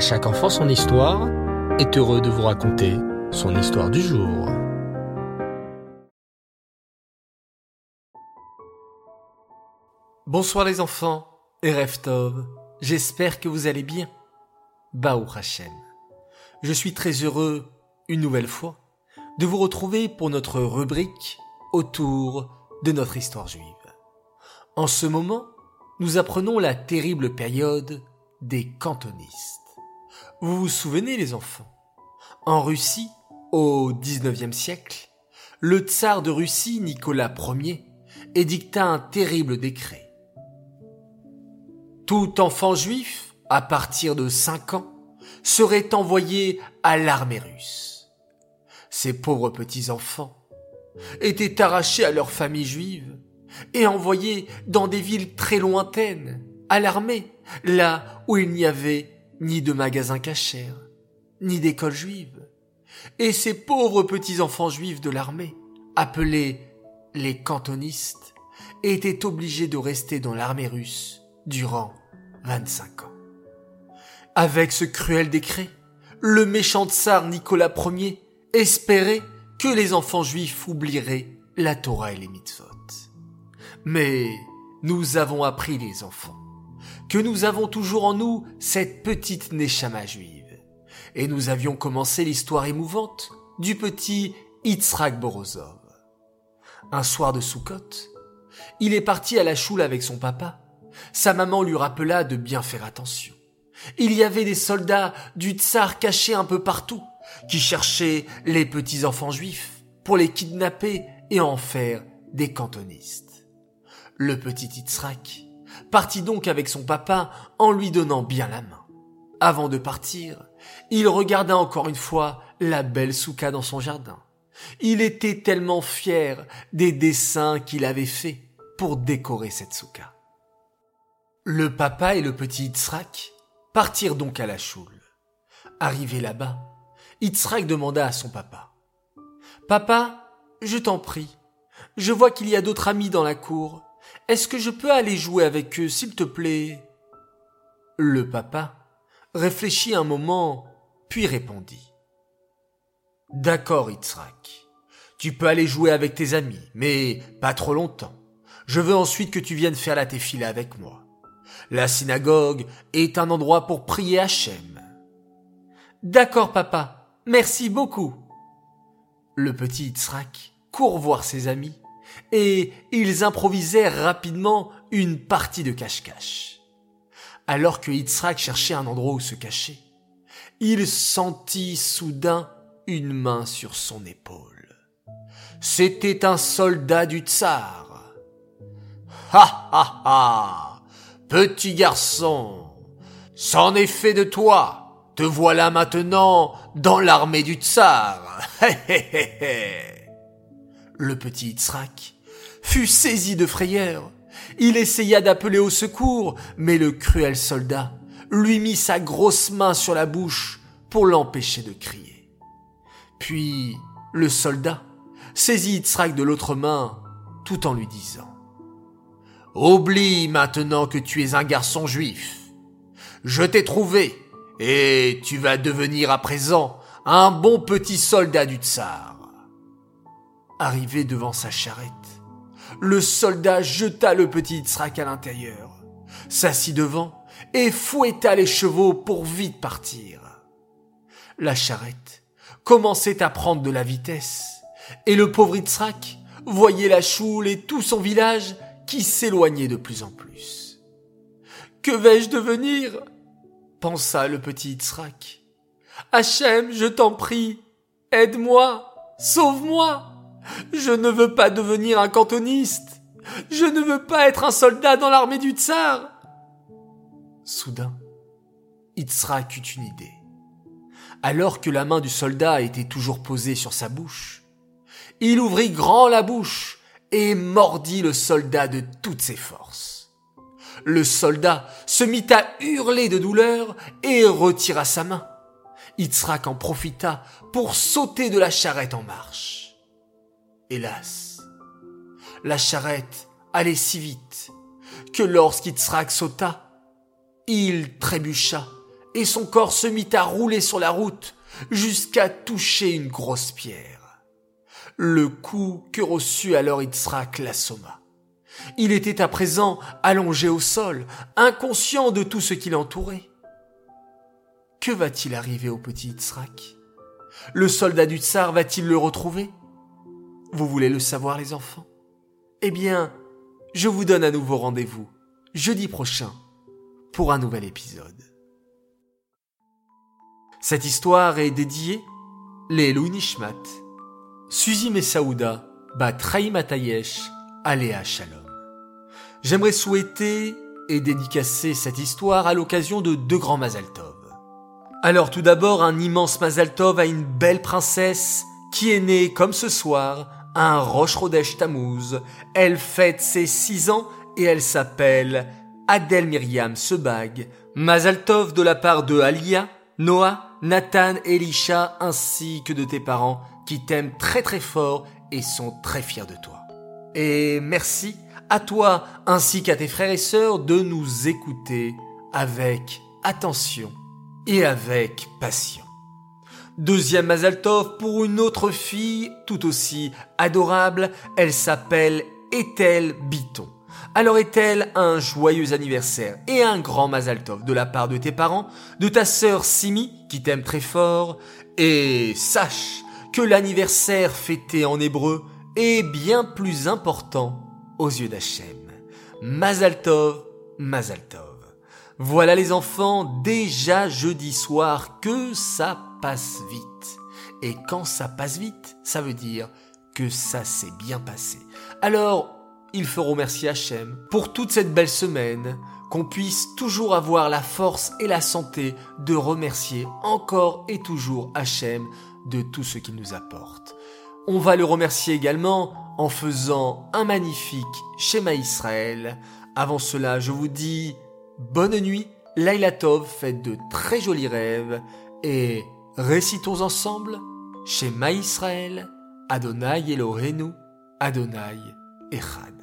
Chaque enfant son histoire est heureux de vous raconter son histoire du jour. Bonsoir les enfants et Reftov, j'espère que vous allez bien. Baou Hachem. Je suis très heureux, une nouvelle fois, de vous retrouver pour notre rubrique autour de notre histoire juive. En ce moment, nous apprenons la terrible période des cantonistes. Vous vous souvenez les enfants? En Russie, au XIXe siècle, le tsar de Russie Nicolas Ier édicta un terrible décret. Tout enfant juif, à partir de 5 ans, serait envoyé à l'armée russe. Ces pauvres petits-enfants étaient arrachés à leur famille juive et envoyés dans des villes très lointaines, à l'armée, là où il n'y avait ni de magasins cachers, ni d'école juive. Et ces pauvres petits-enfants juifs de l'armée, appelés les cantonistes, étaient obligés de rester dans l'armée russe durant 25 ans. Avec ce cruel décret, le méchant tsar Nicolas Ier espérait que les enfants juifs oublieraient la Torah et les mitzvot. Mais nous avons appris les enfants que nous avons toujours en nous cette petite Neshama juive. Et nous avions commencé l'histoire émouvante du petit Yitzhak Borozov. Un soir de Sukkot, il est parti à la choule avec son papa. Sa maman lui rappela de bien faire attention. Il y avait des soldats du tsar cachés un peu partout, qui cherchaient les petits enfants juifs pour les kidnapper et en faire des cantonistes. Le petit Yitzhak partit donc avec son papa en lui donnant bien la main. Avant de partir, il regarda encore une fois la belle souka dans son jardin. Il était tellement fier des dessins qu'il avait faits pour décorer cette souka. Le papa et le petit Yitzhak partirent donc à la choule. Arrivé là-bas, Yitzhak demanda à son papa. Papa, je t'en prie, je vois qu'il y a d'autres amis dans la cour. Est-ce que je peux aller jouer avec eux, s'il te plaît? Le papa réfléchit un moment, puis répondit. D'accord, Yitzhak. Tu peux aller jouer avec tes amis, mais pas trop longtemps. Je veux ensuite que tu viennes faire la téfila avec moi. La synagogue est un endroit pour prier Hachem. D'accord, papa. Merci beaucoup. Le petit Yitzhak court voir ses amis et ils improvisèrent rapidement une partie de cache-cache. Alors que Yitzhak cherchait un endroit où se cacher, il sentit soudain une main sur son épaule. C'était un soldat du tsar. Ha ha ha Petit garçon, c'en est fait de toi. Te voilà maintenant dans l'armée du tsar. Le petit Yitzhak fut saisi de frayeur. Il essaya d'appeler au secours, mais le cruel soldat lui mit sa grosse main sur la bouche pour l'empêcher de crier. Puis le soldat saisit Yitzhak de l'autre main tout en lui disant Oublie maintenant que tu es un garçon juif. Je t'ai trouvé et tu vas devenir à présent un bon petit soldat du tsar. Arrivé devant sa charrette, le soldat jeta le petit Yitzhak à l'intérieur, s'assit devant et fouetta les chevaux pour vite partir. La charrette commençait à prendre de la vitesse, et le pauvre Yitzhak voyait la choule et tout son village qui s'éloignait de plus en plus. Que vais-je devenir? pensa le petit Yitzhak. Hachem, je t'en prie, aide-moi, sauve-moi. Je ne veux pas devenir un cantoniste. Je ne veux pas être un soldat dans l'armée du tsar. Soudain, Yitzhak eut une idée. Alors que la main du soldat était toujours posée sur sa bouche, il ouvrit grand la bouche et mordit le soldat de toutes ses forces. Le soldat se mit à hurler de douleur et retira sa main. Yitzhak en profita pour sauter de la charrette en marche. Hélas, la charrette allait si vite que lorsqu'Yitzhak sauta, il trébucha et son corps se mit à rouler sur la route jusqu'à toucher une grosse pierre. Le coup que reçut alors Yitzhak l'assomma. Il était à présent allongé au sol, inconscient de tout ce qui l'entourait. Que va-t-il arriver au petit Yitzhak Le soldat du tsar va-t-il le retrouver? Vous voulez le savoir les enfants? Eh bien, je vous donne à nouveau rendez-vous jeudi prochain pour un nouvel épisode. Cette histoire est dédiée les Nishmat, Suzy Messaouda, Bat Raïm Atayesh, Aléa Shalom. J'aimerais souhaiter et dédicacer cette histoire à l'occasion de deux grands Mazaltov. Alors tout d'abord un immense Mazaltov à une belle princesse qui est née comme ce soir un Roche Rodesh Tammuz. Elle fête ses six ans et elle s'appelle Adèle Myriam Sebag. Mazaltov de la part de Alia, Noah, Nathan, Elisha ainsi que de tes parents qui t'aiment très très fort et sont très fiers de toi. Et merci à toi ainsi qu'à tes frères et sœurs de nous écouter avec attention et avec passion. Deuxième Mazaltov pour une autre fille tout aussi adorable, elle s'appelle Ethel Biton. Alors est-elle un joyeux anniversaire et un grand Mazaltov de la part de tes parents, de ta sœur Simi qui t'aime très fort, et sache que l'anniversaire fêté en hébreu est bien plus important aux yeux d'Hachem. Mazaltov, Mazaltov. Voilà les enfants, déjà jeudi soir que ça passe vite. Et quand ça passe vite, ça veut dire que ça s'est bien passé. Alors, il faut remercier Hachem pour toute cette belle semaine, qu'on puisse toujours avoir la force et la santé de remercier encore et toujours Hachem de tout ce qu'il nous apporte. On va le remercier également en faisant un magnifique schéma Israël. Avant cela, je vous dis bonne nuit, Laila Tov, faites de très jolis rêves et récitons ensemble schéma Israël, Adonai Elohenu, Adonai Echad.